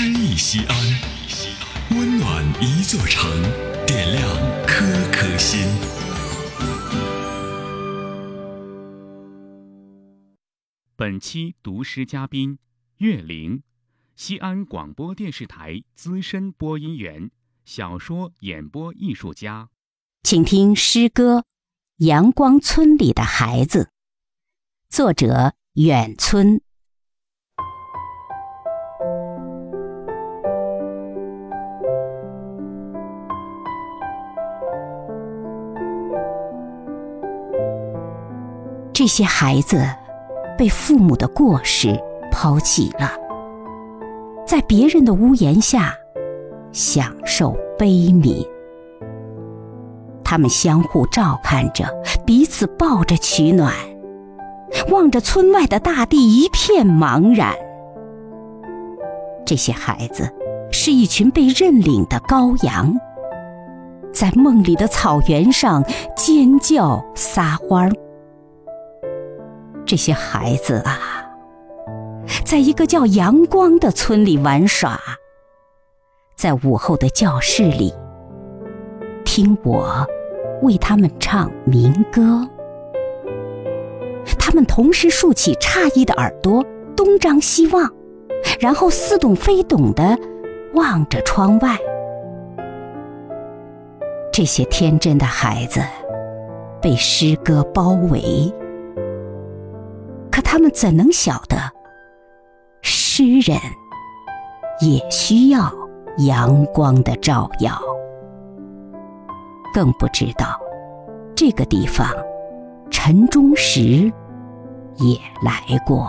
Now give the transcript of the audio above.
诗意西安，温暖一座城，点亮颗颗心。本期读诗嘉宾岳灵，西安广播电视台资深播音员，小说演播艺术家。请听诗歌《阳光村里的孩子》，作者远村。这些孩子被父母的过失抛弃了，在别人的屋檐下享受悲悯。他们相互照看着，彼此抱着取暖，望着村外的大地一片茫然。这些孩子是一群被认领的羔羊，在梦里的草原上尖叫撒欢儿。这些孩子啊，在一个叫阳光的村里玩耍，在午后的教室里，听我为他们唱民歌。他们同时竖起诧异的耳朵，东张西望，然后似懂非懂地望着窗外。这些天真的孩子被诗歌包围。可他们怎能晓得，诗人也需要阳光的照耀？更不知道，这个地方，陈忠实也来过。